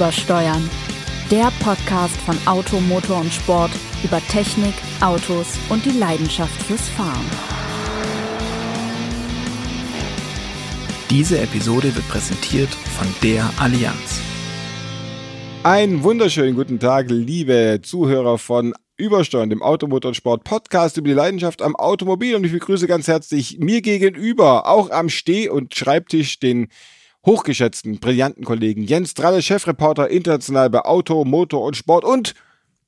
Übersteuern. Der Podcast von Auto, Motor und Sport über Technik, Autos und die Leidenschaft fürs Fahren. Diese Episode wird präsentiert von der Allianz. Einen wunderschönen guten Tag, liebe Zuhörer von Übersteuern, dem Automotor und Sport Podcast über die Leidenschaft am Automobil. Und ich begrüße ganz herzlich mir gegenüber, auch am Steh- und Schreibtisch, den hochgeschätzten, brillanten Kollegen Jens Dralle, Chefreporter international bei Auto, Motor und Sport und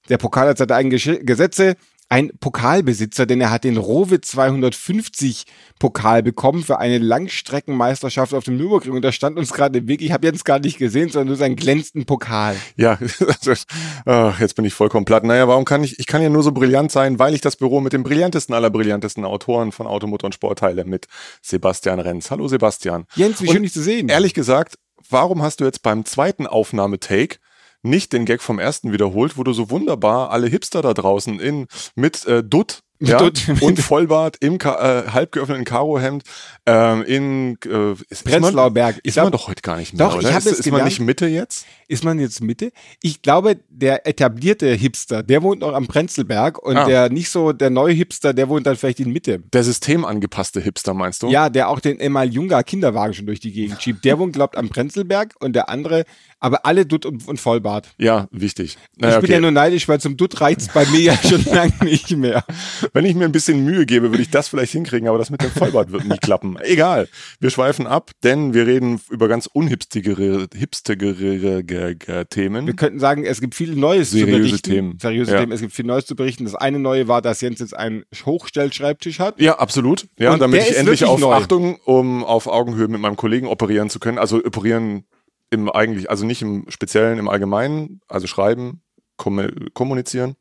der Pokal hat seine eigenen Gesetze ein Pokalbesitzer, denn er hat den Rowe 250 Pokal bekommen für eine Langstreckenmeisterschaft auf dem Nürburgring und da stand uns gerade im Weg. Ich habe jetzt gar nicht gesehen, sondern nur seinen glänzenden Pokal. Ja, ach, jetzt bin ich vollkommen platt. Naja, warum kann ich, ich kann ja nur so brillant sein, weil ich das Büro mit dem brillantesten aller brillantesten Autoren von Automotor und Sport teile mit Sebastian Renz. Hallo Sebastian. Jens, wie schön dich zu sehen. Ehrlich gesagt, warum hast du jetzt beim zweiten Aufnahmetake nicht den Gag vom ersten wiederholt, wo du so wunderbar alle Hipster da draußen in mit äh, Dutt ja, und Vollbart im Ka äh, halb geöffneten Karohemd ähm, in äh, ist, Prenzlauer Berg. Ist man doch heute gar nicht mehr, Doch, oder? ich ist, ist man nicht Mitte jetzt? Ist man jetzt Mitte? Ich glaube, der etablierte Hipster, der wohnt noch am Prenzlberg und ah. der nicht so der neue Hipster, der wohnt dann vielleicht in Mitte. Der systemangepasste Hipster meinst du? Ja, der auch den Emal Junga Kinderwagen schon durch die Gegend schiebt. Der wohnt glaubt am Prenzlberg und der andere aber alle Dutt und, und Vollbart. Ja, wichtig. Naja, ich bin okay. ja nur neidisch, weil zum Dutt reizt bei mir ja schon lange nicht mehr. Wenn ich mir ein bisschen Mühe gebe, würde ich das vielleicht hinkriegen, aber das mit dem Vollbart wird nie klappen. Egal. Wir schweifen ab, denn wir reden über ganz unhipstigere hipstigere Themen. Wir könnten sagen, es gibt viel Neues Seriöse zu berichten. Themen. Seriöse ja. Themen. Es gibt viel Neues zu berichten. Das eine Neue war, dass Jens jetzt einen Hochstellschreibtisch hat. Ja, absolut. Ja, und damit ich endlich auf neu. Achtung, um auf Augenhöhe mit meinem Kollegen operieren zu können. Also operieren im eigentlich, also nicht im Speziellen, im Allgemeinen, also schreiben, kommunizieren.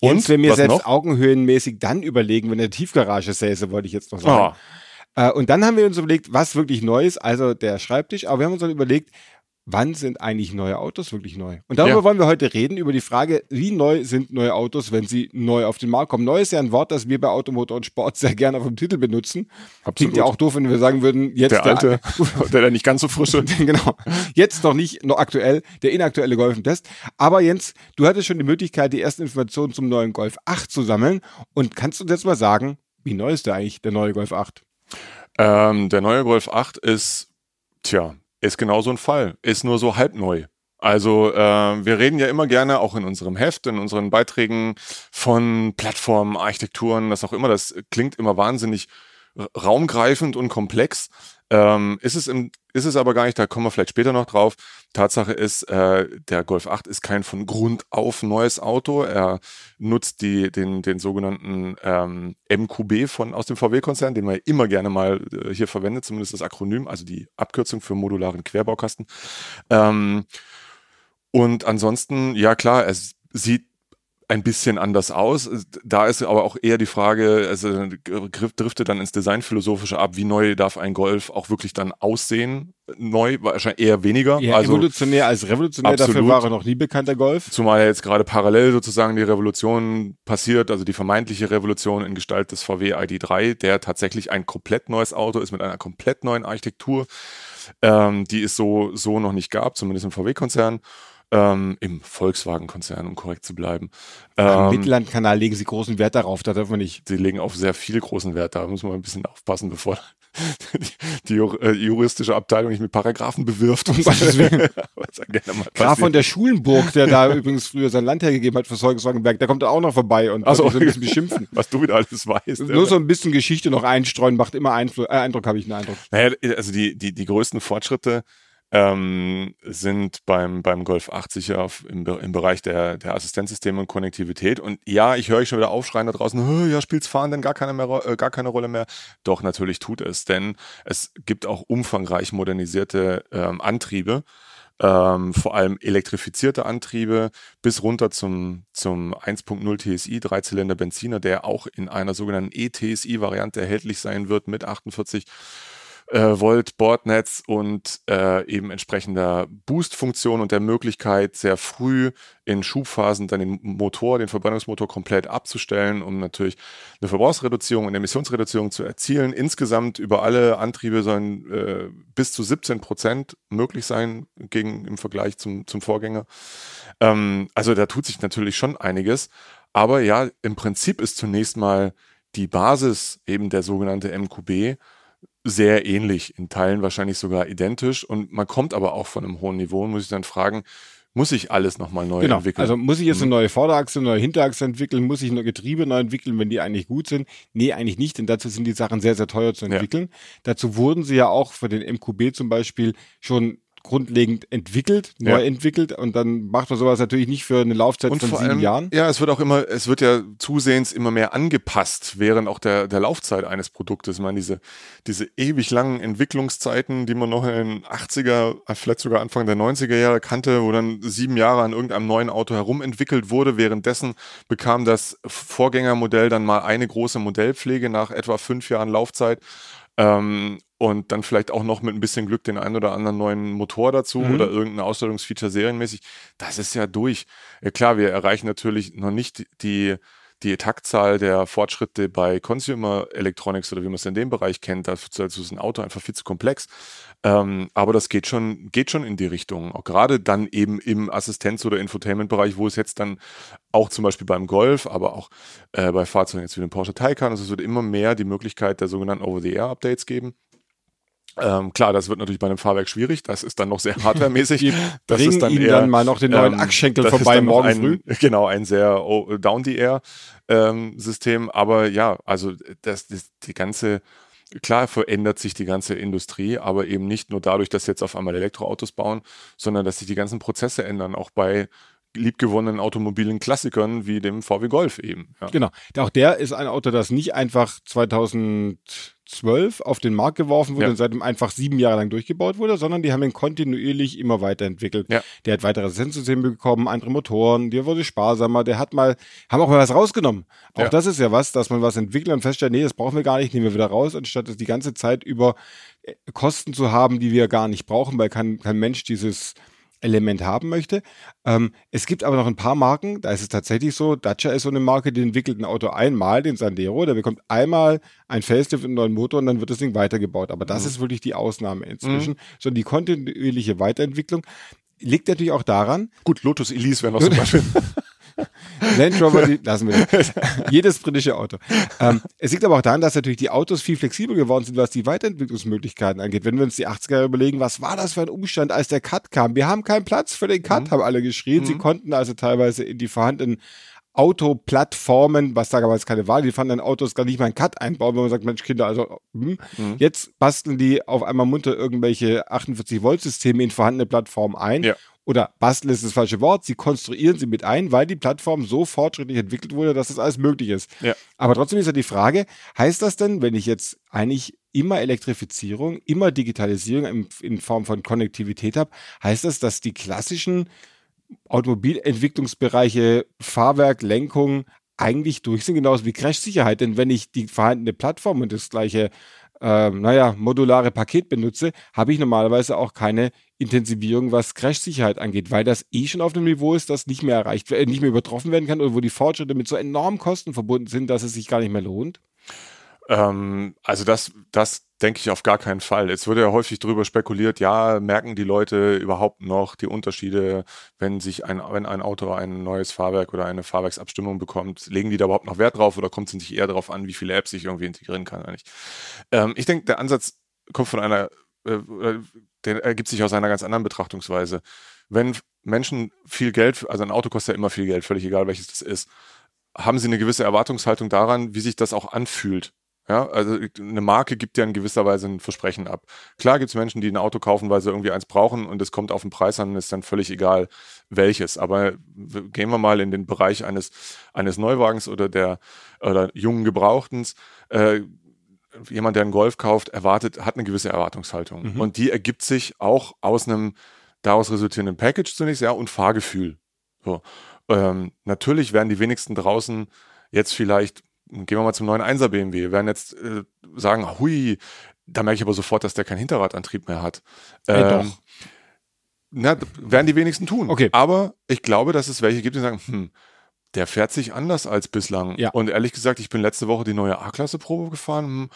Und jetzt, wenn mir selbst noch? augenhöhenmäßig dann überlegen, wenn der Tiefgarage säße, wollte ich jetzt noch sagen. Oh. und dann haben wir uns überlegt, was wirklich neu ist, also der Schreibtisch, aber wir haben uns dann überlegt, wann sind eigentlich neue Autos wirklich neu? Und darüber ja. wollen wir heute reden, über die Frage, wie neu sind neue Autos, wenn sie neu auf den Markt kommen. Neu ist ja ein Wort, das wir bei Automotor und Sport sehr gerne auf dem Titel benutzen. Absolut. Klingt ja auch doof, wenn wir sagen würden, jetzt der alte, der, der nicht ganz so frische. genau. Jetzt noch nicht, noch aktuell, der inaktuelle Golf-Test. Aber Jens, du hattest schon die Möglichkeit, die ersten Informationen zum neuen Golf 8 zu sammeln. Und kannst du uns jetzt mal sagen, wie neu ist der eigentlich, der neue Golf 8? Ähm, der neue Golf 8 ist, tja, ist genau so ein Fall. Ist nur so halb neu. Also äh, wir reden ja immer gerne, auch in unserem Heft, in unseren Beiträgen von Plattformen, Architekturen, das auch immer. Das klingt immer wahnsinnig raumgreifend und komplex. Ähm, ist, es im, ist es aber gar nicht, da kommen wir vielleicht später noch drauf. Tatsache ist, äh, der Golf 8 ist kein von Grund auf neues Auto. Er nutzt die, den, den sogenannten ähm, MQB von, aus dem VW-Konzern, den man immer gerne mal äh, hier verwendet, zumindest das Akronym, also die Abkürzung für modularen Querbaukasten. Ähm, und ansonsten, ja klar, es sieht ein bisschen anders aus. Da ist aber auch eher die Frage, also driftet dann ins Designphilosophische ab, wie neu darf ein Golf auch wirklich dann aussehen? Neu, wahrscheinlich eher weniger. Ja, also evolutionär als revolutionär, absolut. dafür war er noch nie bekannter Golf. Zumal ja jetzt gerade parallel sozusagen die Revolution passiert, also die vermeintliche Revolution in Gestalt des VW ID3, der tatsächlich ein komplett neues Auto ist mit einer komplett neuen Architektur, ähm, die es so, so noch nicht gab, zumindest im VW-Konzern ähm, im Volkswagen-Konzern, um korrekt zu bleiben. Am ähm, Mittellandkanal legen sie großen Wert darauf, da darf man nicht. Sie legen auf sehr viel großen Wert, da muss man ein bisschen aufpassen, bevor die, die äh, juristische Abteilung nicht mit Paragraphen bewirft. Um Graf von der Schulenburg, der da übrigens früher sein Land hergegeben hat für Volkswagenberg, der kommt da auch noch vorbei und also, so ein bisschen beschimpfen. Was du wieder alles weißt. Nur so ein bisschen Geschichte noch einstreuen, macht immer Einfl äh, Eindruck, habe ich einen Eindruck. Naja, also die, die, die größten Fortschritte ähm, sind beim, beim Golf 8 sicher im, im Bereich der, der Assistenzsysteme und Konnektivität. Und ja, ich höre euch schon wieder aufschreien da draußen, ja, spielt's Fahren denn gar keine, mehr, äh, gar keine Rolle mehr? Doch, natürlich tut es, denn es gibt auch umfangreich modernisierte ähm, Antriebe. Ähm, vor allem elektrifizierte Antriebe bis runter zum, zum 1.0 TSI, Dreizylinder Benziner, der auch in einer sogenannten E-TSI-Variante erhältlich sein wird mit 48 äh, Volt Bordnetz und äh, eben entsprechender Boost-Funktion und der Möglichkeit, sehr früh in Schubphasen dann den Motor, den Verbrennungsmotor komplett abzustellen, um natürlich eine Verbrauchsreduzierung und Emissionsreduzierung zu erzielen. Insgesamt über alle Antriebe sollen äh, bis zu 17 Prozent möglich sein gegen, im Vergleich zum, zum Vorgänger. Ähm, also da tut sich natürlich schon einiges. Aber ja, im Prinzip ist zunächst mal die Basis eben der sogenannte MQB sehr ähnlich, in Teilen wahrscheinlich sogar identisch. Und man kommt aber auch von einem hohen Niveau und muss sich dann fragen, muss ich alles nochmal neu genau. entwickeln? Also muss ich jetzt eine mhm. neue Vorderachse, eine neue Hinterachse entwickeln? Muss ich nur Getriebe neu entwickeln, wenn die eigentlich gut sind? Nee, eigentlich nicht, denn dazu sind die Sachen sehr, sehr teuer zu entwickeln. Ja. Dazu wurden sie ja auch für den MQB zum Beispiel schon grundlegend entwickelt, neu ja. entwickelt und dann macht man sowas natürlich nicht für eine Laufzeit und von sieben allem, Jahren. Ja, es wird auch immer, es wird ja zusehends immer mehr angepasst während auch der, der Laufzeit eines Produktes. Ich meine, diese, diese ewig langen Entwicklungszeiten, die man noch in den 80er, vielleicht sogar Anfang der 90er Jahre kannte, wo dann sieben Jahre an irgendeinem neuen Auto herumentwickelt wurde. Währenddessen bekam das Vorgängermodell dann mal eine große Modellpflege nach etwa fünf Jahren Laufzeit. Ähm, und dann vielleicht auch noch mit ein bisschen Glück den einen oder anderen neuen Motor dazu mhm. oder irgendein Ausstellungsfeature serienmäßig. Das ist ja durch. Ja, klar, wir erreichen natürlich noch nicht die, die Taktzahl der Fortschritte bei Consumer Electronics oder wie man es in dem Bereich kennt. Dazu ist ein Auto einfach viel zu komplex. Ähm, aber das geht schon, geht schon in die Richtung. Auch gerade dann eben im Assistenz- oder Infotainment-Bereich, wo es jetzt dann auch zum Beispiel beim Golf, aber auch äh, bei Fahrzeugen jetzt wie dem Porsche Taycan, also es wird immer mehr die Möglichkeit der sogenannten Over-the-Air-Updates geben. Ähm, klar, das wird natürlich bei einem Fahrwerk schwierig. Das ist dann noch sehr hardwaremäßig. das ist dann eher, dann mal noch den neuen ähm, Achsschenkel vorbei morgen ein, früh. Genau, ein sehr oh, down the air ähm, System. Aber ja, also das, das, die ganze Klar verändert sich die ganze Industrie, aber eben nicht nur dadurch, dass jetzt auf einmal Elektroautos bauen, sondern dass sich die ganzen Prozesse ändern, auch bei liebgewonnenen automobilen Klassikern wie dem VW Golf eben. Ja. Genau. Auch der ist ein Auto, das nicht einfach 2012 auf den Markt geworfen wurde ja. und seitdem einfach sieben Jahre lang durchgebaut wurde, sondern die haben ihn kontinuierlich immer weiterentwickelt. Ja. Der hat weitere Assistenzsysteme bekommen, andere Motoren, der wurde sparsamer, der hat mal, haben auch mal was rausgenommen. Auch das ist ja was, dass man was entwickelt und feststellt, nee, das brauchen wir gar nicht, nehmen wir wieder raus, anstatt es die ganze Zeit über äh, Kosten zu haben, die wir gar nicht brauchen, weil kein, kein Mensch dieses Element haben möchte. Ähm, es gibt aber noch ein paar Marken, da ist es tatsächlich so, Dacia ist so eine Marke, die entwickelt ein Auto einmal, den Sandero, der bekommt einmal ein Facelift und einen neuen Motor und dann wird das Ding weitergebaut. Aber das mhm. ist wirklich die Ausnahme inzwischen. Mhm. So die kontinuierliche Weiterentwicklung liegt natürlich auch daran. Gut, Lotus Elise wäre noch zum Beispiel. Land Rover, die, lassen wir das. Jedes britische Auto. Ähm, es liegt aber auch daran, dass natürlich die Autos viel flexibler geworden sind, was die Weiterentwicklungsmöglichkeiten angeht. Wenn wir uns die 80er überlegen, was war das für ein Umstand, als der Cut kam? Wir haben keinen Platz für den Cut, mhm. haben alle geschrien. Mhm. Sie konnten also teilweise in die vorhandenen Autoplattformen, was da damals keine Wahl, die fanden dann Autos gar nicht mal einen Cut einbauen, wenn man sagt, Mensch, Kinder, also hm. mhm. jetzt basteln die auf einmal munter irgendwelche 48 Volt Systeme in vorhandene Plattformen ein ja oder basteln ist das falsche Wort, sie konstruieren sie mit ein, weil die Plattform so fortschrittlich entwickelt wurde, dass das alles möglich ist. Ja. Aber trotzdem ist ja die Frage, heißt das denn, wenn ich jetzt eigentlich immer Elektrifizierung, immer Digitalisierung in, in Form von Konnektivität habe, heißt das, dass die klassischen Automobilentwicklungsbereiche Fahrwerk, Lenkung eigentlich durch sind, genauso wie Crash-Sicherheit. Denn wenn ich die vorhandene Plattform und das gleiche äh, naja, modulare Paket benutze, habe ich normalerweise auch keine Intensivierung, was Crash-Sicherheit angeht, weil das eh schon auf einem Niveau ist, das nicht mehr erreicht, äh, nicht mehr übertroffen werden kann oder wo die Fortschritte mit so enormen Kosten verbunden sind, dass es sich gar nicht mehr lohnt? Ähm, also das, das denke ich auf gar keinen Fall. Es wird ja häufig darüber spekuliert, ja, merken die Leute überhaupt noch die Unterschiede, wenn sich ein, wenn ein Auto ein neues Fahrwerk oder eine Fahrwerksabstimmung bekommt, legen die da überhaupt noch Wert drauf oder kommt es sich eher darauf an, wie viele Apps ich irgendwie integrieren kann nicht? Ähm, ich denke, der Ansatz kommt von einer, äh, der ergibt sich aus einer ganz anderen Betrachtungsweise. Wenn Menschen viel Geld, also ein Auto kostet ja immer viel Geld, völlig egal welches das ist, haben sie eine gewisse Erwartungshaltung daran, wie sich das auch anfühlt. Ja, also eine Marke gibt ja in gewisser Weise ein Versprechen ab. Klar gibt es Menschen, die ein Auto kaufen, weil sie irgendwie eins brauchen und es kommt auf den Preis an und ist dann völlig egal welches. Aber gehen wir mal in den Bereich eines, eines Neuwagens oder der oder jungen Gebrauchtens. Äh, jemand, der einen Golf kauft, erwartet, hat eine gewisse Erwartungshaltung. Mhm. Und die ergibt sich auch aus einem daraus resultierenden Package zunächst, ja, und Fahrgefühl. So. Ähm, natürlich werden die wenigsten draußen jetzt vielleicht gehen wir mal zum neuen 1er BMW, wir werden jetzt äh, sagen, hui, da merke ich aber sofort, dass der keinen Hinterradantrieb mehr hat. Äh, Ähm, doch. Na, werden die wenigsten tun. Okay. Aber ich glaube, dass es welche gibt, die sagen, hm, der fährt sich anders als bislang. Ja. Und ehrlich gesagt, ich bin letzte Woche die neue A-Klasse-Probe gefahren. Hm,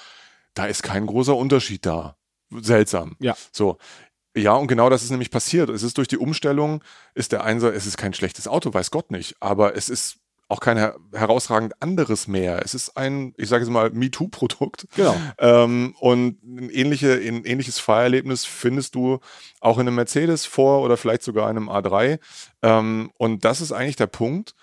da ist kein großer Unterschied da. Seltsam. Ja. So. Ja, und genau das ist nämlich passiert. Es ist durch die Umstellung, ist der Einser, es ist kein schlechtes Auto, weiß Gott nicht. Aber es ist auch kein her herausragend anderes mehr. Es ist ein, ich sage es mal, MeToo-Produkt. Genau. Ähm, und ein, ähnliche, ein ähnliches Fahrerlebnis findest du auch in einem Mercedes vor oder vielleicht sogar in einem A3. Ähm, und das ist eigentlich der Punkt,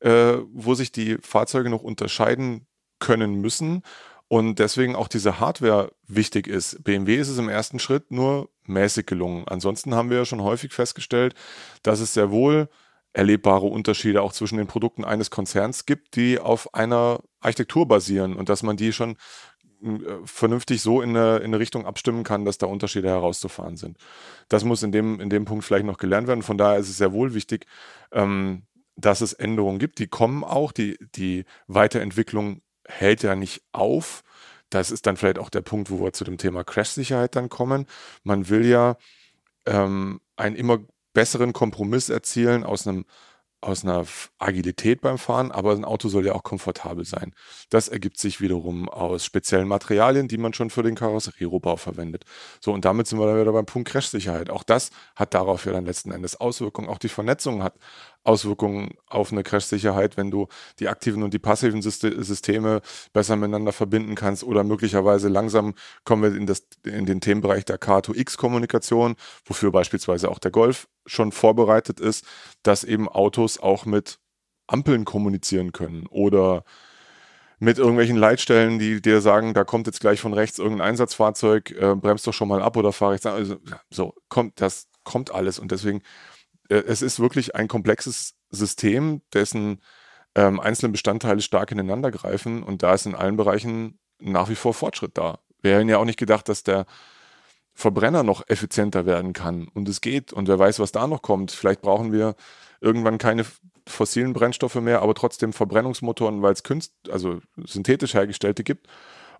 äh, wo sich die Fahrzeuge noch unterscheiden können müssen und deswegen auch diese Hardware wichtig ist. BMW ist es im ersten Schritt nur mäßig gelungen. Ansonsten haben wir ja schon häufig festgestellt, dass es sehr wohl erlebbare Unterschiede auch zwischen den Produkten eines Konzerns gibt, die auf einer Architektur basieren und dass man die schon äh, vernünftig so in eine, in eine Richtung abstimmen kann, dass da Unterschiede herauszufahren sind. Das muss in dem, in dem Punkt vielleicht noch gelernt werden. Von daher ist es sehr wohl wichtig, ähm, dass es Änderungen gibt. Die kommen auch. Die, die Weiterentwicklung hält ja nicht auf. Das ist dann vielleicht auch der Punkt, wo wir zu dem Thema Crash-Sicherheit dann kommen. Man will ja ähm, einen immer besseren Kompromiss erzielen aus einem aus einer Agilität beim Fahren, aber ein Auto soll ja auch komfortabel sein. Das ergibt sich wiederum aus speziellen Materialien, die man schon für den Karosserierohbau verwendet. So, und damit sind wir dann wieder beim Punkt Crash-Sicherheit. Auch das hat darauf ja dann letzten Endes Auswirkungen. Auch die Vernetzung hat Auswirkungen auf eine Crash-Sicherheit, wenn du die aktiven und die passiven Syste- Systeme besser miteinander verbinden kannst oder möglicherweise langsam kommen wir in, das, in den Themenbereich der K2X-Kommunikation, wofür beispielsweise auch der Golf schon vorbereitet ist, dass eben Autos auch mit Ampeln kommunizieren können oder mit irgendwelchen Leitstellen, die dir sagen, da kommt jetzt gleich von rechts irgendein Einsatzfahrzeug, äh, bremst doch schon mal ab oder fahr rechts an. Also, so, kommt, das kommt alles. Und deswegen, es ist wirklich ein komplexes System, dessen ähm, einzelne Bestandteile stark ineinander greifen und da ist in allen Bereichen nach wie vor Fortschritt da. Wir hätten ja auch nicht gedacht, dass der Verbrenner noch effizienter werden kann. Und es geht. Und wer weiß, was da noch kommt. Vielleicht brauchen wir irgendwann keine fossilen Brennstoffe mehr, aber trotzdem Verbrennungsmotoren, weil es also synthetisch hergestellte gibt.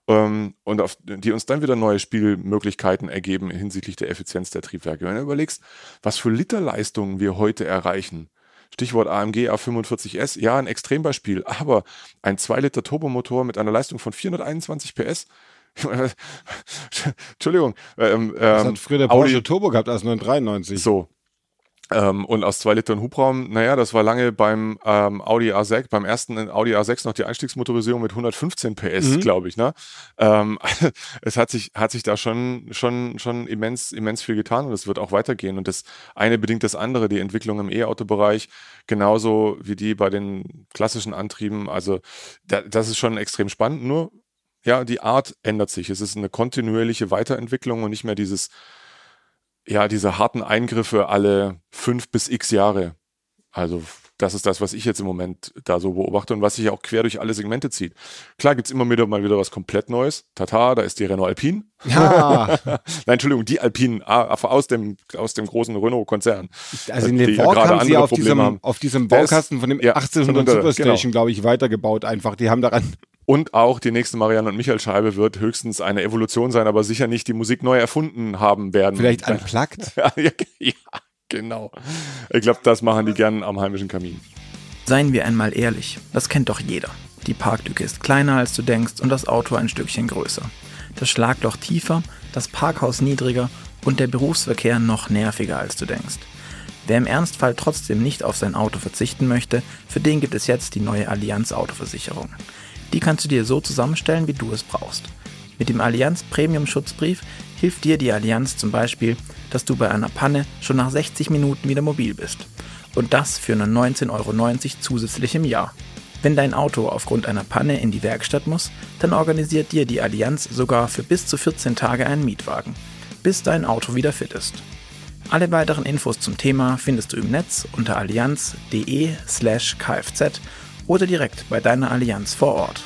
Ähm, und auf, die uns dann wieder neue Spielmöglichkeiten ergeben hinsichtlich der Effizienz der Triebwerke. Wenn du überlegst, was für Literleistungen wir heute erreichen. Stichwort AMG A45S, ja, ein Extrembeispiel, aber ein 2 Liter Turbomotor mit einer Leistung von 421 PS. Entschuldigung. Ähm, Das ähm, hat früher der Audi- Porsche Turbo gehabt, als 993. so. Ähm, und aus zwei Litern Hubraum, naja, das war lange beim ähm, Audi A6, beim ersten Audi A6 noch die Einstiegsmotorisierung mit 115 PS, Mhm. glaube ich. Ne? Ähm, es hat sich, hat sich da schon, schon, schon immens, immens viel getan und es wird auch weitergehen. Und das eine bedingt das andere, die Entwicklung im E-Auto-Bereich, genauso wie die bei den klassischen Antrieben. Also da, das ist schon extrem spannend. Nur, ja, die Art ändert sich. Es ist eine kontinuierliche Weiterentwicklung und nicht mehr dieses ja, diese harten Eingriffe alle fünf bis x Jahre. Also das ist das, was ich jetzt im Moment da so beobachte und was sich auch quer durch alle Segmente zieht. Klar gibt's immer wieder mal wieder was komplett Neues. Tata, da ist die Renault Alpine. Ja, Nein, Entschuldigung, die Alpine ah, aus dem, aus dem großen Renault-Konzern. also in ja Mans gerade haben sie auf Probleme diesem, haben. auf diesem Baukasten von dem ja, 1800 schon unter- Superstation, glaube ich, weitergebaut einfach. Die haben daran, Und auch die nächste Marianne und Michael Scheibe wird höchstens eine Evolution sein, aber sicher nicht die Musik neu erfunden haben werden. vielleicht unplugged. ja, genau. Ich glaube, das machen die gern am heimischen Kamin. Seien wir einmal ehrlich, das kennt doch jeder. Die Parklücke ist kleiner als du denkst und das Auto ein Stückchen größer. Das Schlagloch tiefer, das Parkhaus niedriger und der Berufsverkehr noch nerviger als du denkst. Wer im Ernstfall trotzdem nicht auf sein Auto verzichten möchte, für den gibt es jetzt die neue Allianz Autoversicherung. Die kannst du dir so zusammenstellen, wie du es brauchst. Mit dem Allianz Premium Schutzbrief hilft dir die Allianz zum Beispiel, dass du bei einer Panne schon nach 60 Minuten wieder mobil bist. Und das für nur 19,90 Euro zusätzlich im Jahr. Wenn dein Auto aufgrund einer Panne in die Werkstatt muss, dann organisiert dir die Allianz sogar für bis zu 14 Tage einen Mietwagen, bis dein Auto wieder fit ist. Alle weiteren Infos zum Thema findest du im Netz unter allianz.de slash kfz oder direkt bei deiner Allianz vor Ort.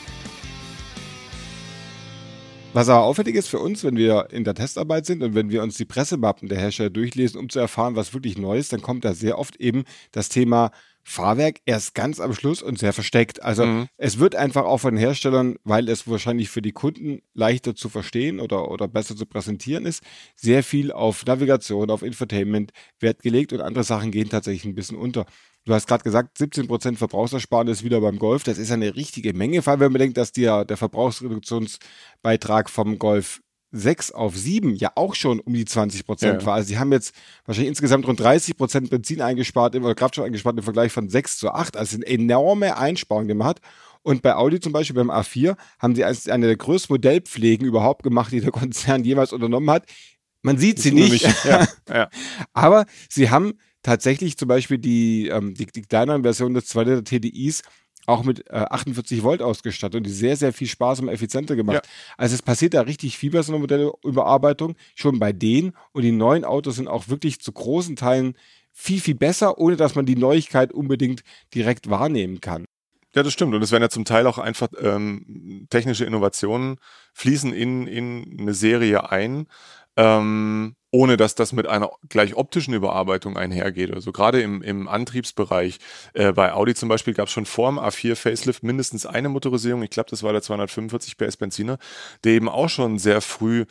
Was aber auffällig ist für uns, wenn wir in der Testarbeit sind und wenn wir uns die Pressemappen der Hersteller durchlesen, um zu erfahren, was wirklich neu ist, dann kommt da sehr oft eben das Thema Fahrwerk erst ganz am Schluss und sehr versteckt. Also mhm. es wird einfach auch von den Herstellern, weil es wahrscheinlich für die Kunden leichter zu verstehen oder, oder besser zu präsentieren ist, sehr viel auf Navigation, auf Infotainment Wert gelegt und andere Sachen gehen tatsächlich ein bisschen unter. Du hast gerade gesagt, 17% Verbrauchsersparnis wieder beim Golf. Das ist eine richtige Menge, vor allem wenn man denkt, dass der, der Verbrauchsreduktionsbeitrag vom Golf 6 auf 7 ja auch schon um die 20 Prozent ja. war. Also sie haben jetzt wahrscheinlich insgesamt rund 30 Prozent Benzin eingespart oder Kraftstoff eingespart im Vergleich von 6 zu 8. Also eine enorme Einsparung, die man hat. Und bei Audi zum Beispiel beim A4 haben sie eine der größten Modellpflegen überhaupt gemacht, die der Konzern jemals unternommen hat. Man sieht sie nicht. Ja, ja. Aber sie haben tatsächlich zum Beispiel die, ähm, die, die kleineren Versionen des 2 Liter TDIs auch mit äh, 48 Volt ausgestattet und die sehr, sehr viel Spaß und effizienter gemacht. Ja. Also es passiert da richtig viel bei so einer Modellüberarbeitung, schon bei denen. Und die neuen Autos sind auch wirklich zu großen Teilen viel, viel besser, ohne dass man die Neuigkeit unbedingt direkt wahrnehmen kann. Ja, das stimmt. Und es werden ja zum Teil auch einfach ähm, technische Innovationen fließen in, in eine Serie ein. Ähm, ohne dass das mit einer gleich optischen Überarbeitung einhergeht. Also gerade im, im Antriebsbereich, äh, bei Audi zum Beispiel gab es schon vor dem A4 Facelift mindestens eine Motorisierung, ich glaube, das war der 245 PS Benziner, der eben auch schon sehr früh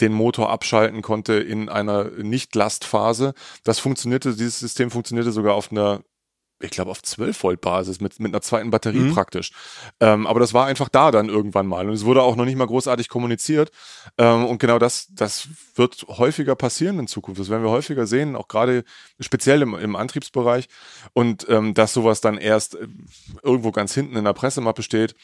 den Motor abschalten konnte in einer Nicht-Lastphase. Das funktionierte, dieses System funktionierte sogar auf einer ich glaube, auf 12 Volt Basis mit, mit einer zweiten Batterie mhm. praktisch. Ähm, aber das war einfach da dann irgendwann mal. Und es wurde auch noch nicht mal großartig kommuniziert. Ähm, und genau das, das wird häufiger passieren in Zukunft. Das werden wir häufiger sehen, auch gerade speziell im, im Antriebsbereich. Und ähm, dass sowas dann erst äh, irgendwo ganz hinten in der Pressemappe steht.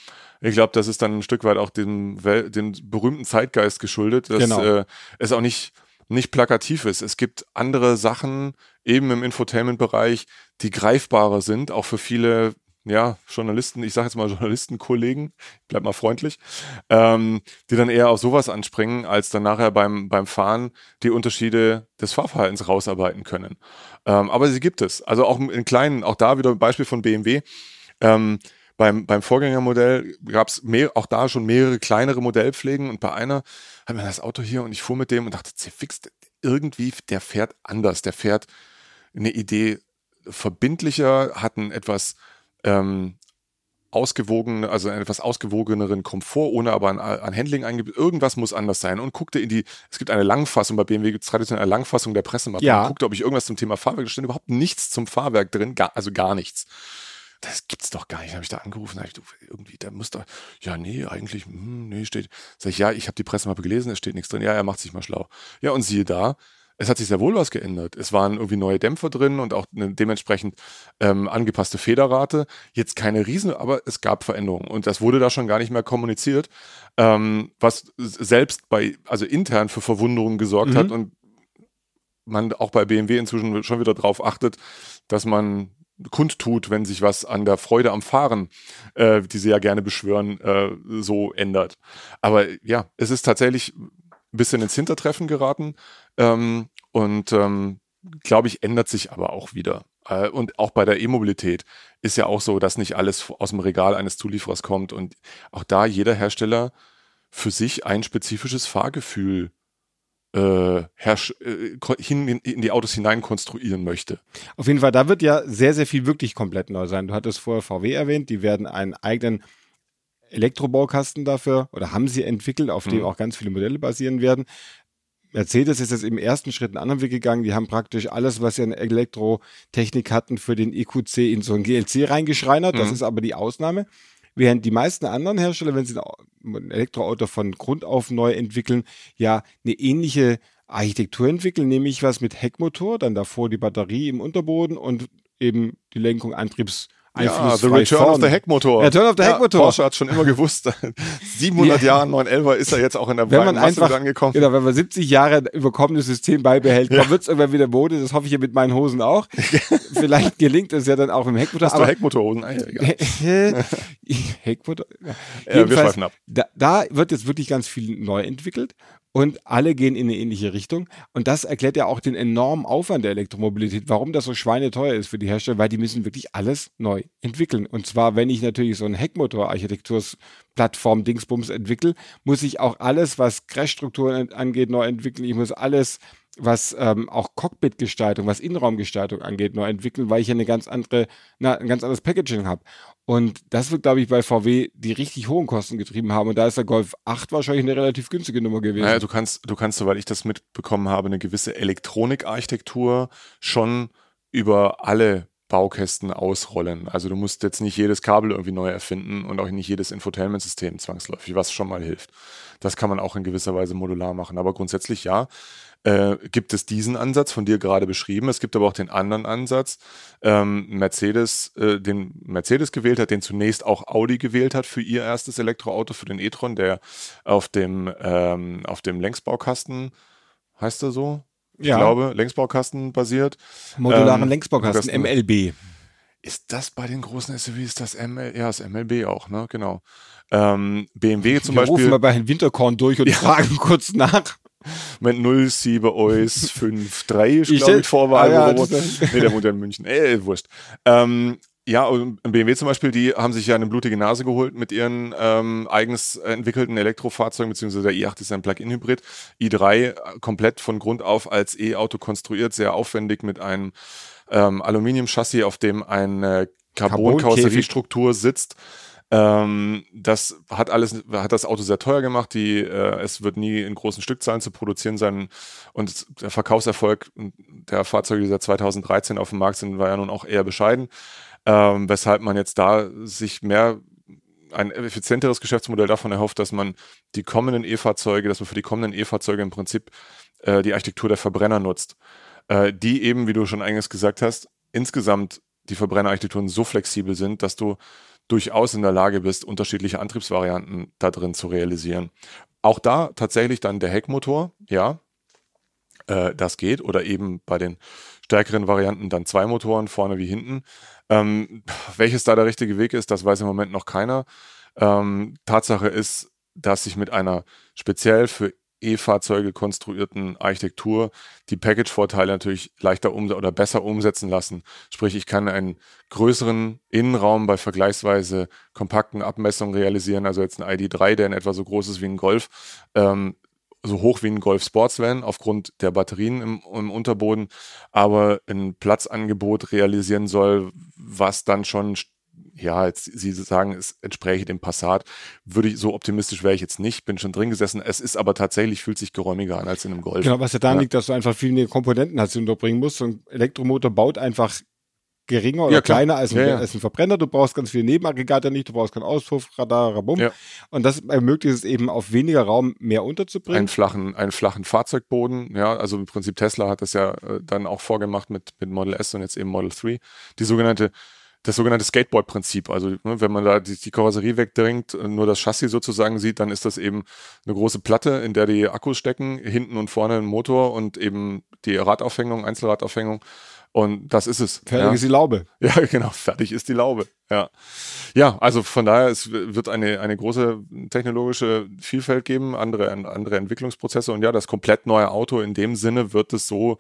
Ich glaube, das ist dann ein Stück weit auch dem, dem berühmten Zeitgeist geschuldet, dass genau. äh, es auch nicht nicht plakativ ist. Es gibt andere Sachen, eben im Infotainment-Bereich, die greifbarer sind, auch für viele ja, Journalisten, ich sage jetzt mal Journalistenkollegen, bleib mal freundlich, ähm, die dann eher auf sowas anspringen, als dann nachher beim, beim Fahren die Unterschiede des Fahrverhaltens rausarbeiten können. Ähm, aber sie gibt es. Also auch in kleinen, auch da wieder ein Beispiel von BMW. Ähm, beim, beim Vorgängermodell gab es auch da schon mehrere kleinere Modellpflegen und bei einer hat man das Auto hier und ich fuhr mit dem und dachte, fix irgendwie, der fährt anders, der fährt eine Idee verbindlicher, hat einen etwas ähm, ausgewogen, also einen etwas ausgewogeneren Komfort, ohne aber an, an Handling eingibt. Irgendwas muss anders sein. Und guckte in die, es gibt eine Langfassung, bei BMW gibt es traditionell eine Langfassung der Pressemappe. Ja. Und guckte, ob ich irgendwas zum Thema Fahrwerk, da stand überhaupt nichts zum Fahrwerk drin, gar, also gar nichts. Das gibt's doch gar nicht. Habe ich da angerufen, habe ich du, irgendwie, da muss da, ja, nee, eigentlich, hm, nee, steht. Sag ich, ja, ich habe die Pressemappe gelesen, es steht nichts drin. Ja, er macht sich mal schlau. Ja, und siehe da, es hat sich sehr wohl was geändert. Es waren irgendwie neue Dämpfer drin und auch eine dementsprechend ähm, angepasste Federrate. Jetzt keine Riesen, aber es gab Veränderungen und das wurde da schon gar nicht mehr kommuniziert, ähm, was selbst bei, also intern für Verwunderungen gesorgt mhm. hat und man auch bei BMW inzwischen schon wieder darauf achtet, dass man kundtut, wenn sich was an der Freude am Fahren, äh, die sie ja gerne beschwören, äh, so ändert. Aber ja, es ist tatsächlich ein bisschen ins Hintertreffen geraten. Ähm, und ähm, glaube ich, ändert sich aber auch wieder. Äh, und auch bei der E-Mobilität ist ja auch so, dass nicht alles aus dem Regal eines Zulieferers kommt und auch da jeder Hersteller für sich ein spezifisches Fahrgefühl äh, äh, hin in, die Autos hinein konstruieren möchte. Auf jeden Fall, da wird ja sehr, sehr viel wirklich komplett neu sein. Du hattest vorher VW erwähnt, die werden einen eigenen Elektrobaukasten dafür oder haben sie entwickelt, auf dem mhm. auch ganz viele Modelle basieren werden. Mercedes ist jetzt im ersten Schritt einen anderen Weg gegangen. Die haben praktisch alles, was sie an Elektrotechnik hatten, für den EQC in so ein GLC reingeschreinert. Das mhm. ist aber die Ausnahme. Während die meisten anderen Hersteller, wenn sie ein Elektroauto von Grund auf neu entwickeln, ja eine ähnliche Architektur entwickeln, nämlich was mit Heckmotor, dann davor die Batterie im Unterboden und eben die Lenkung Antriebs ja, The Return vorn. of the Heckmotor. Return of the ja, Heckmotor. Porsche hat schon immer gewusst, 700 ja. Jahren 911 ist er jetzt auch in der wenn man einfach, angekommen. Genau, wenn man 70 Jahre überkommenes System beihält, ja. wird es irgendwann wieder Mode. Das hoffe ich ja mit meinen Hosen auch. Vielleicht gelingt es ja dann auch im Heckmotor. Hast du Heckmotorhosen? Ah, Heckmotor. Ja, wir schweifen ab. Da, da wird jetzt wirklich ganz viel neu entwickelt. Und alle gehen in eine ähnliche Richtung. Und das erklärt ja auch den enormen Aufwand der Elektromobilität, warum das so schweineteuer ist für die Hersteller, weil die müssen wirklich alles neu entwickeln. Und zwar, wenn ich natürlich so ein Heckmotor-Architektursplattform Dingsbums entwickle, muss ich auch alles, was Crashstrukturen angeht, neu entwickeln. Ich muss alles was ähm, auch Cockpit-Gestaltung, was Innenraumgestaltung angeht, neu entwickeln, weil ich ja eine ganz andere, na, ein ganz anderes Packaging habe. Und das wird, glaube ich, bei VW die richtig hohen Kosten getrieben haben. Und da ist der Golf 8 wahrscheinlich eine relativ günstige Nummer gewesen. Naja, du kannst, du kannst, soweit ich das mitbekommen habe, eine gewisse Elektronikarchitektur schon über alle Baukästen ausrollen. Also du musst jetzt nicht jedes Kabel irgendwie neu erfinden und auch nicht jedes Infotainment-System zwangsläufig, was schon mal hilft. Das kann man auch in gewisser Weise modular machen. Aber grundsätzlich ja, äh, gibt es diesen Ansatz von dir gerade beschrieben. Es gibt aber auch den anderen Ansatz, ähm, Mercedes, äh, den Mercedes gewählt hat, den zunächst auch Audi gewählt hat für ihr erstes Elektroauto, für den e-tron, der auf dem, ähm, auf dem Längsbaukasten, heißt er so? Ich ja. glaube, Längsbaukasten basiert. Modularen ähm, Längsbaukasten, MLB. Ist das bei den großen SUVs das ML? Ja, das MLB auch, ne? Genau. Ähm, BMW zum wir Beispiel. Rufen wir bei Herrn Winterkorn durch und ja. fragen kurz nach. Mit 07 Eus 53 ist, glaube ich, Vorwahl. Ah, ja, nee, der wohnt ja in München. Äh, wurscht. Ähm, ja, und BMW zum Beispiel, die haben sich ja eine blutige Nase geholt mit ihren ähm, eigens entwickelten Elektrofahrzeugen, beziehungsweise der i8 ist ein Plug-in-Hybrid. i3 äh, komplett von Grund auf als E-Auto konstruiert, sehr aufwendig mit einem ähm, Aluminium-Chassis, auf dem eine Carbon-Karosseriestruktur sitzt. Ähm, das hat alles, hat das Auto sehr teuer gemacht. Die, äh, es wird nie in großen Stückzahlen zu produzieren sein. Und der Verkaufserfolg der Fahrzeuge, die seit 2013 auf dem Markt sind, war ja nun auch eher bescheiden. Ähm, weshalb man jetzt da sich mehr ein effizienteres Geschäftsmodell davon erhofft, dass man die kommenden E-Fahrzeuge, dass man für die kommenden E-Fahrzeuge im Prinzip äh, die Architektur der Verbrenner nutzt, äh, die eben, wie du schon eingangs gesagt hast, insgesamt die Verbrennerarchitekturen so flexibel sind, dass du durchaus in der Lage bist, unterschiedliche Antriebsvarianten da drin zu realisieren. Auch da tatsächlich dann der Heckmotor, ja, äh, das geht. Oder eben bei den stärkeren Varianten dann zwei Motoren, vorne wie hinten. Ähm, welches da der richtige Weg ist, das weiß im Moment noch keiner. Ähm, Tatsache ist, dass sich mit einer speziell für E-Fahrzeuge konstruierten Architektur die Package-Vorteile natürlich leichter um oder besser umsetzen lassen. Sprich, ich kann einen größeren Innenraum bei vergleichsweise kompakten Abmessungen realisieren, also jetzt ein ID3, der in etwa so groß ist wie ein Golf, ähm, so hoch wie ein Golf Sportsvan aufgrund der Batterien im, im, Unterboden, aber ein Platzangebot realisieren soll, was dann schon ja, jetzt Sie sagen, es entspräche dem Passat, würde ich, so optimistisch wäre ich jetzt nicht, bin schon drin gesessen. Es ist aber tatsächlich, fühlt sich geräumiger an als in einem Golf. Genau, was ja daran ja. liegt, dass du einfach viel mehr Komponenten hast, die du unterbringen musst. Ein Elektromotor baut einfach geringer oder ja, kleiner als ein, ja, ja. als ein, Verbrenner. Du brauchst ganz viele Nebenaggregate nicht, du brauchst kein Auspuffradar, rabum. Ja. Und das ermöglicht es eben auf weniger Raum mehr unterzubringen. Einen flachen, einen flachen Fahrzeugboden, ja, also im Prinzip Tesla hat das ja äh, dann auch vorgemacht mit, mit Model S und jetzt eben Model 3. Die sogenannte das sogenannte Skateboard-Prinzip. Also ne, wenn man da die, die Karosserie wegdrängt, äh, nur das Chassis sozusagen sieht, dann ist das eben eine große Platte, in der die Akkus stecken, hinten und vorne ein Motor und eben die Radaufhängung, Einzelradaufhängung. Und das ist es. Fertig ja. ist die Laube. Ja, genau, fertig ist die Laube. Ja. Ja, also von daher, es wird eine, eine große technologische Vielfalt geben, andere, andere Entwicklungsprozesse und ja, das komplett neue Auto in dem Sinne wird es so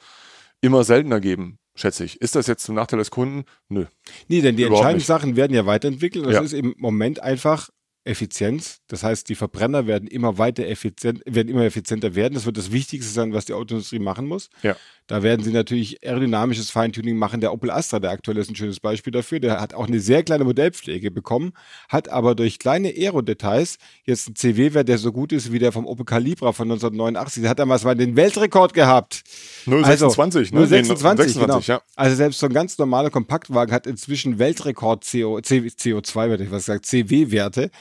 immer seltener geben schätze ich. Ist das jetzt zum Nachteil des Kunden? Nö. Nee, denn die entscheidenden Sachen werden ja weiterentwickelt. Das ja. ist im Moment einfach Effizienz. Das heißt, die Verbrenner werden immer weiter effizient, werden immer effizienter werden. Das wird das Wichtigste sein, was die Autoindustrie machen muss. Ja. Da werden sie natürlich aerodynamisches Feintuning machen. Der Opel Astra, der aktuell ist ein schönes Beispiel dafür. Der hat auch eine sehr kleine Modellpflege bekommen, hat aber durch kleine Aerodetails jetzt einen CW-Wert, der so gut ist wie der vom Opel Calibra von 1989. Der hat damals mal den Weltrekord gehabt. 026, also, ne? 026, genau. Ja. Also selbst so ein ganz normaler Kompaktwagen hat inzwischen Weltrekord CO, CO2, werde ich was gesagt, CW-Werte.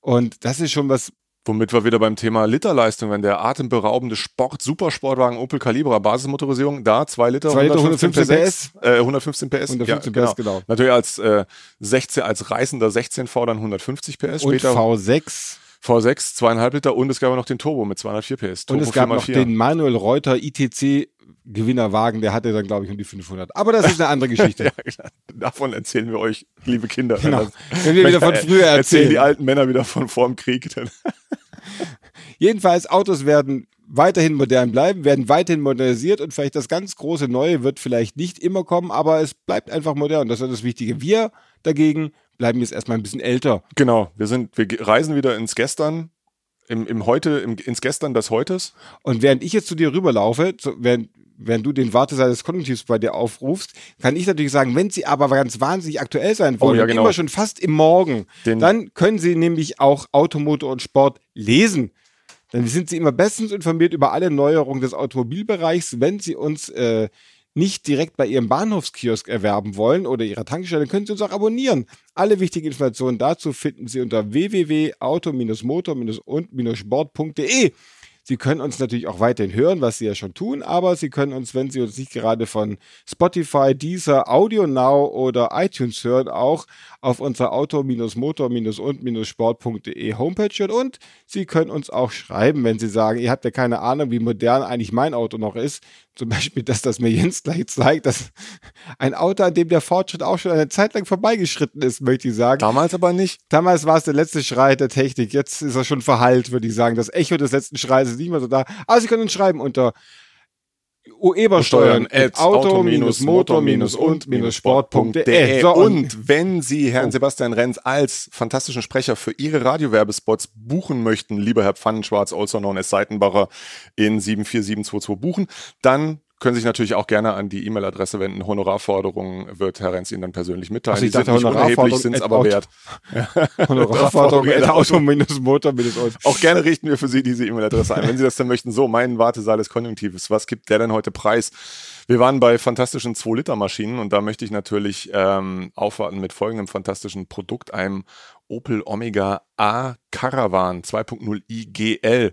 Und das ist schon was. Womit wir wieder beim Thema Literleistung, wenn der atemberaubende Sport, Supersportwagen Opel Calibra Basismotorisierung, da 2 Liter, 2 Liter 115 PS, äh, 115 PS, 115 ja, PS, genau. genau. Natürlich als äh, 16, als reißender 16 V dann 150 PS. Und später V6 V6, zweieinhalb Liter und es gab noch den Turbo mit 204 PS. Turbo und es gab noch den Manuel Reuter ITC Gewinnerwagen, der hatte dann, glaube ich, um die 500. Aber das ist eine andere Geschichte. ja, davon erzählen wir euch, liebe Kinder. Genau. Wenn wir wieder von früher erzählen. Erzählen die alten Männer wieder von vor dem Krieg. Jedenfalls, Autos werden weiterhin modern bleiben, werden weiterhin modernisiert und vielleicht das ganz große Neue wird vielleicht nicht immer kommen, aber es bleibt einfach modern. Das ist das Wichtige. Wir dagegen bleiben jetzt erstmal ein bisschen älter. Genau, wir sind, wir reisen wieder ins Gestern, im, im Heute, im, ins Gestern des Heutes. Und während ich jetzt zu dir rüberlaufe, zu, während, während du den Warteseil des Konjunktivs bei dir aufrufst, kann ich natürlich sagen, wenn Sie aber ganz wahnsinnig aktuell sein wollen, Oh ja, genau. immer schon fast im Morgen, Den- dann können Sie nämlich auch Automotor und Sport lesen. Dann sind Sie immer bestens informiert über alle Neuerungen des Automobilbereichs. Wenn Sie uns äh, nicht direkt bei Ihrem Bahnhofskiosk erwerben wollen oder Ihrer Tankstelle, können Sie uns auch abonnieren. Alle wichtigen Informationen dazu finden Sie unter www.auto-motor-und-sport.de. Sie können uns natürlich auch weiterhin hören, was Sie ja schon tun, aber Sie können uns, wenn Sie uns nicht gerade von Spotify, Deezer, Audio Now oder iTunes hören, auch auf unserer Auto-motor-und-sport.de Homepage hören und Sie können uns auch schreiben, wenn Sie sagen, ihr habt ja keine Ahnung, wie modern eigentlich mein Auto noch ist. Zum Beispiel, dass das mir Jens gleich zeigt, dass ein Auto, an dem der Fortschritt auch schon eine Zeit lang vorbeigeschritten ist, möchte ich sagen. Damals aber nicht. Damals war es der letzte Schrei der Technik. Jetzt ist er schon verhallt, würde ich sagen. Das Echo des letzten Schreis ist nicht mehr so da. Aber Sie können uns schreiben unter Uebersteuern at auto-motor-und-sport.de. So, und und wenn Sie Herrn Sebastian Renz als fantastischen Sprecher für Ihre Radiowerbespots buchen möchten, lieber Herr Pfannenschwarz, also known as Seitenbacher, in 74722 buchen, dann können Sie sich natürlich auch gerne an die E-Mail-Adresse wenden. Honorarforderungen wird Herr Renz Ihnen dann persönlich mitteilen. Ach, ich die sind nicht unerheblich, sind es aber Auto- wert. Honorarforderung at auto-motor Auch gerne richten wir für Sie diese E-Mail-Adresse ein, wenn Sie das denn möchten. So, mein Wartesaal des Konjunktives. Was gibt der denn heute preis? Wir waren bei fantastischen 2-Liter-Maschinen und da möchte ich natürlich ähm, aufwarten mit folgendem fantastischen Produkt, einem Opel Omega A Caravan 2.0 IGL.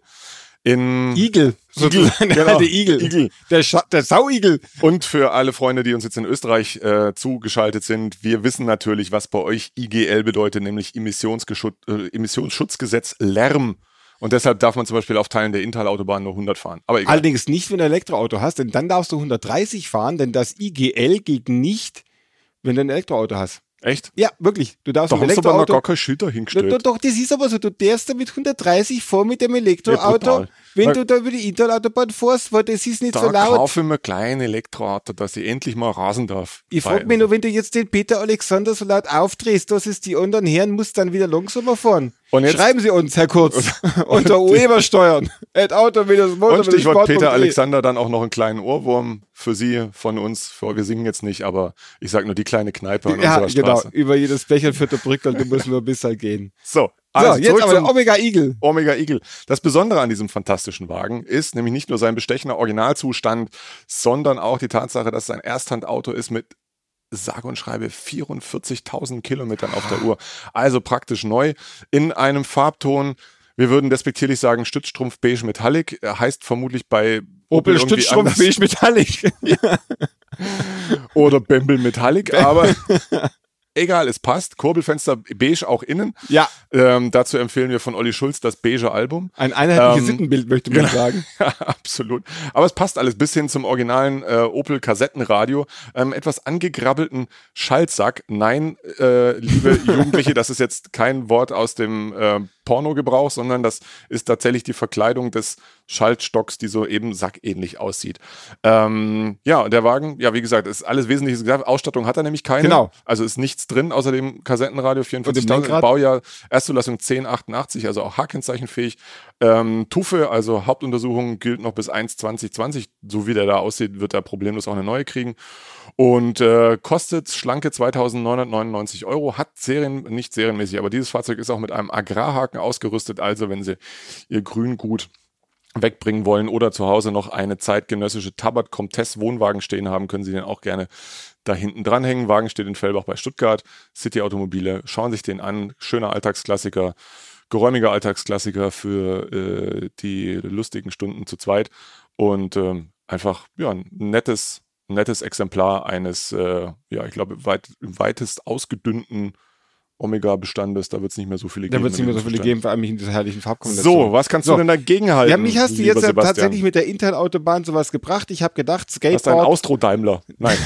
In Igel. sozusagen. Der genau. alte Igel. Igel. Der, Scha der Sauigel. Und für alle Freunde, die uns jetzt in Österreich äh, zugeschaltet sind, wir wissen natürlich, was bei euch IGL bedeutet, nämlich äh, Emissionsschutzgesetz Lärm. Und deshalb darf man zum Beispiel auf Teilen der Intal-Autobahn nur 100 fahren. Aber egal. Allerdings nicht, wenn du ein Elektroauto hast, denn dann darfst du 130 fahren, denn das IGL gilt nicht, wenn du ein Elektroauto hast. Echt? Ja, wirklich. Du darfst Da hast du aber noch Elektroauto. gar kein Schild Doch, dahingestellt. doch, doch, das ist aber so. Du darfst da mit 130 vor mit dem Elektroauto, brutal. wenn Weil- du da über die Interautobahn fährst, weil das ist nicht da so laut. kaufe ich mir klein Elektroauto, dass ich endlich mal rasen darf. Ich frage mich nur, wenn du jetzt den Peter Alexander so laut aufdrehst, dass es die anderen Herren muss dann wieder langsamer fahren. Und jetzt- Schreiben Sie uns, Herr Kurz, unter Uebersteuern, at auto Und Stichwort Peter Alexander dann auch noch einen kleinen Ohrwurm für Sie von uns. Für, wir singen jetzt nicht, aber ich sage nur die kleine Kneipe an Ja, unserer genau. Straße. Über jedes Becher führt der Brückel, du musst nur ein bisschen gehen. So, So, also jetzt zurück aber der Omega Eagle. Omega Eagle. Das Besondere an diesem fantastischen Wagen ist nämlich nicht nur sein bestechender Originalzustand, sondern auch die Tatsache, dass es ein Ersthandauto ist mit sage und schreibe 44.000 Kilometern auf der Uhr. Also praktisch neu in einem Farbton. Wir würden despektierlich sagen Stützstrumpf beige Metallic. Heißt vermutlich bei Opel irgendwie Stützstrumpf beige Metallic. oder Bembel Metallic, aber egal, es passt. Kurbelfenster beige auch innen. ja, Ähm, dazu empfehlen wir von Olli Schulz das beige Album. ein einheitliches Ähm, Sittenbild, möchte man sagen. Ja, absolut. Aber es passt alles bis hin zum originalen äh, Opel Kassettenradio. Ähm, etwas angegrabbelten Schaltsack. Nein, äh, liebe Jugendliche, das ist jetzt kein Wort aus dem äh, Pornogebrauch, sondern das ist tatsächlich die Verkleidung des Schaltstocks, die so eben sackähnlich aussieht. Ähm, ja, und der Wagen, ja, wie gesagt, ist alles Wesentliches gesagt. Ausstattung hat er nämlich keine. Genau. Also ist nichts drin, außer dem Kassettenradio dem 44.000. Lenkrad. Baujahr Erstzulassung 1088, also auch H-Kennzeichenfähig. Ähm, Tufe, also Hauptuntersuchung gilt noch bis 1.2020. So wie der da aussieht, wird er problemlos auch eine neue kriegen. Und äh, kostet schlanke 2.999 Euro, hat Serien, nicht serienmäßig, aber dieses Fahrzeug ist auch mit einem Agrarhaken ausgerüstet. Also wenn Sie Ihr Grüngut wegbringen wollen oder zu Hause noch eine zeitgenössische Tabat Comtesse Wohnwagen stehen haben, können Sie den auch gerne da hinten dranhängen. Wagen steht in Fellbach bei Stuttgart. City Automobile, schauen sich den an. Schöner Alltagsklassiker, geräumiger Alltagsklassiker für äh, die lustigen Stunden zu zweit und ähm, einfach ja ein nettes nettes Exemplar eines äh, ja ich glaube weit, weitest ausgedünnten Omega-Bestandes, da wird es nicht mehr so viele Da geben. wird es nicht mehr so viele geben, vor allem nicht in dieser herrlichen Farbkombination. So, was kannst So. du denn dagegen halten? Ja, mich hast du jetzt Sebastian? tatsächlich mit der Intel-Autobahn sowas gebracht. Ich habe gedacht, Hast du einen Skateboard. Austro-Daimler? Nein.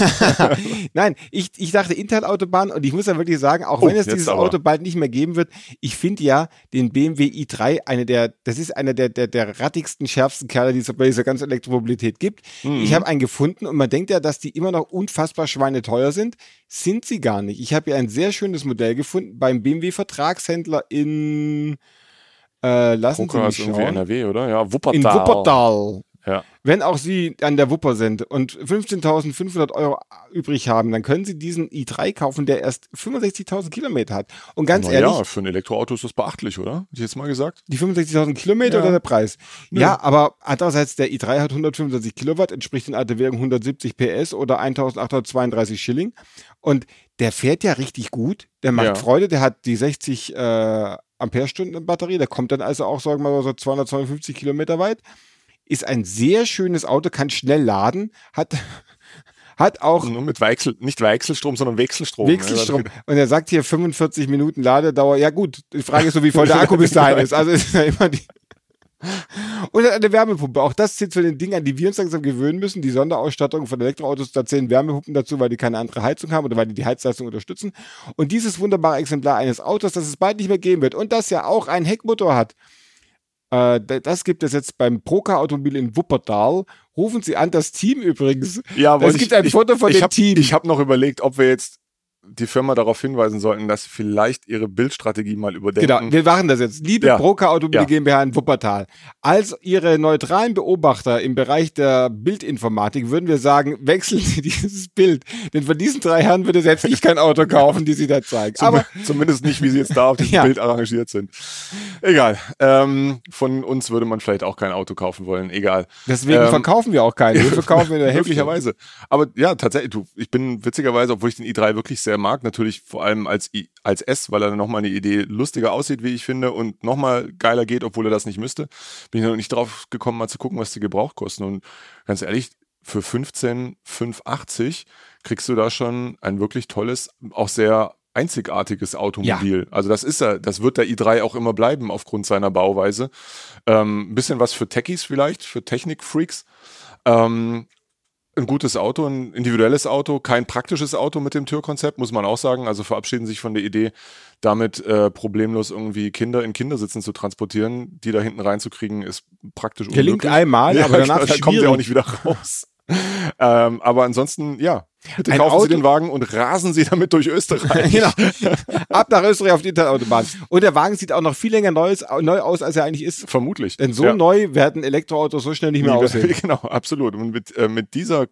Nein, ich, ich dachte Intel-Autobahn und ich muss ja wirklich sagen, auch Oh, wenn es dieses aber. Auto bald nicht mehr geben wird, ich finde ja den BMW i3 eine der, das ist einer der, der, der rattigsten, schärfsten Kerle, die es bei dieser ganzen Elektromobilität gibt. Mhm. Ich habe einen gefunden und man denkt ja, dass die immer noch unfassbar schweineteuer sind. Sind sie gar nicht. Ich habe hier ein sehr schönes Modell gefunden beim BMW-Vertragshändler in, äh, lassen Poker Sie mich schauen. NRW, oder? Ja, Wuppertal. In Wuppertal. Ja. Wenn auch Sie an der Wupper sind und 15.500 Euro übrig haben, dann können Sie diesen i3 kaufen, der erst 65.000 Kilometer hat. Und ganz Na ehrlich, ja, für ein Elektroauto ist das beachtlich, oder? Hätte ich jetzt mal gesagt. die 65.000 Kilometer Ja. oder der Preis? Ja, aber andererseits, der i3 hat 125 Kilowatt, entspricht in alter Währung 170 PS oder 1.832 Schilling. Und der fährt ja richtig gut. Der macht Ja. Freude. Der hat die 60 äh, Ampere-Stunden Batterie. Der kommt dann also auch, sagen wir mal, so 252 Kilometer weit. Ist ein sehr schönes Auto, kann schnell laden, hat, hat auch Nur mit Wechsel, nicht Wechselstrom, sondern Wechselstrom. Wechselstrom. Und er sagt hier 45 Minuten Ladedauer. Ja gut, die Frage ist so, wie voll der Akku bis dahin ist. Also ist ja immer die. Und er hat eine Wärmepumpe. Auch das zählt zu den Dingen, an die wir uns langsam gewöhnen müssen. Die Sonderausstattung von Elektroautos, da zählen Wärmepumpen dazu, weil die keine andere Heizung haben oder weil die die Heizleistung unterstützen. Und dieses wunderbare Exemplar eines Autos, das es bald nicht mehr geben wird und das ja auch einen Heckmotor hat, das gibt es jetzt beim Procar Automobil in Wuppertal. Rufen Sie an, das Team übrigens. Ja, es wollte gibt ich- ein Foto von ich dem hab, Team. Ich habe noch überlegt, ob wir jetzt die Firma darauf hinweisen sollten, dass sie vielleicht ihre Bildstrategie mal überdenken. Genau, wir machen das jetzt. Liebe Ja. Broker Automobil Ja. GmbH in Wuppertal, als Ihre neutralen Beobachter im Bereich der Bildinformatik würden wir sagen, wechseln Sie dieses Bild. Denn von diesen drei Herren würde selbst ich kein Auto kaufen, die Sie da zeigen. Zum, Aber zumindest nicht, wie sie jetzt da auf dem Ja. Bild arrangiert sind. Egal. Ähm, von uns würde man vielleicht auch kein Auto kaufen wollen. Egal. deswegen Ähm, verkaufen wir auch keine. Wir verkaufen in der. Möglicherweise. Aber ja, tatsächlich, du, ich bin witzigerweise, obwohl ich den i3 wirklich sehr mag, natürlich vor allem als, I, als S, weil er nochmal eine Idee lustiger aussieht, wie ich finde, und nochmal geiler geht, obwohl er das nicht müsste, bin ich noch nicht drauf gekommen, mal zu gucken, was die gebraucht kosten. Und ganz ehrlich, für 15,580 kriegst du da schon ein wirklich tolles, auch sehr einzigartiges Automobil. Also das ist er, das wird der i3 auch immer bleiben aufgrund seiner Bauweise. Ähm, ein bisschen was für Techies vielleicht, für Technikfreaks. Ähm, ein gutes Auto, ein individuelles Auto, kein praktisches Auto mit dem Türkonzept, muss man auch sagen. Also verabschieden sich von der Idee, damit äh, problemlos irgendwie Kinder in Kindersitzen zu transportieren, die da hinten reinzukriegen, ist praktisch Gelingt unmöglich. einmal, aber danach da kommen sie schwierig. auch nicht wieder raus. ähm, aber ansonsten, ja, bitte Ein kaufen Auto- Sie den Wagen und rasen Sie damit durch Österreich. genau. Ab nach Österreich auf die Internetautobahn. Und der Wagen sieht auch noch viel länger neues, neu aus, als er eigentlich ist. Vermutlich. Denn so Ja. neu werden Elektroautos so schnell nicht mehr aussehen. Genau, absolut. Und mit, äh, mit dieser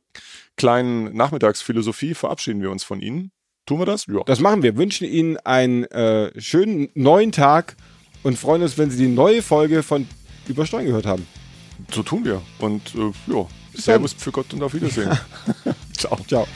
kleinen Nachmittagsphilosophie verabschieden wir uns von Ihnen. Tun wir das? Ja. Das machen wir. Wünschen Ihnen einen äh, schönen neuen Tag und freuen uns, wenn Sie die neue Folge von Übersteuern gehört haben. So tun wir. Und äh, ja, Servus für Gott und auf Wiedersehen. Ciao. Ciao.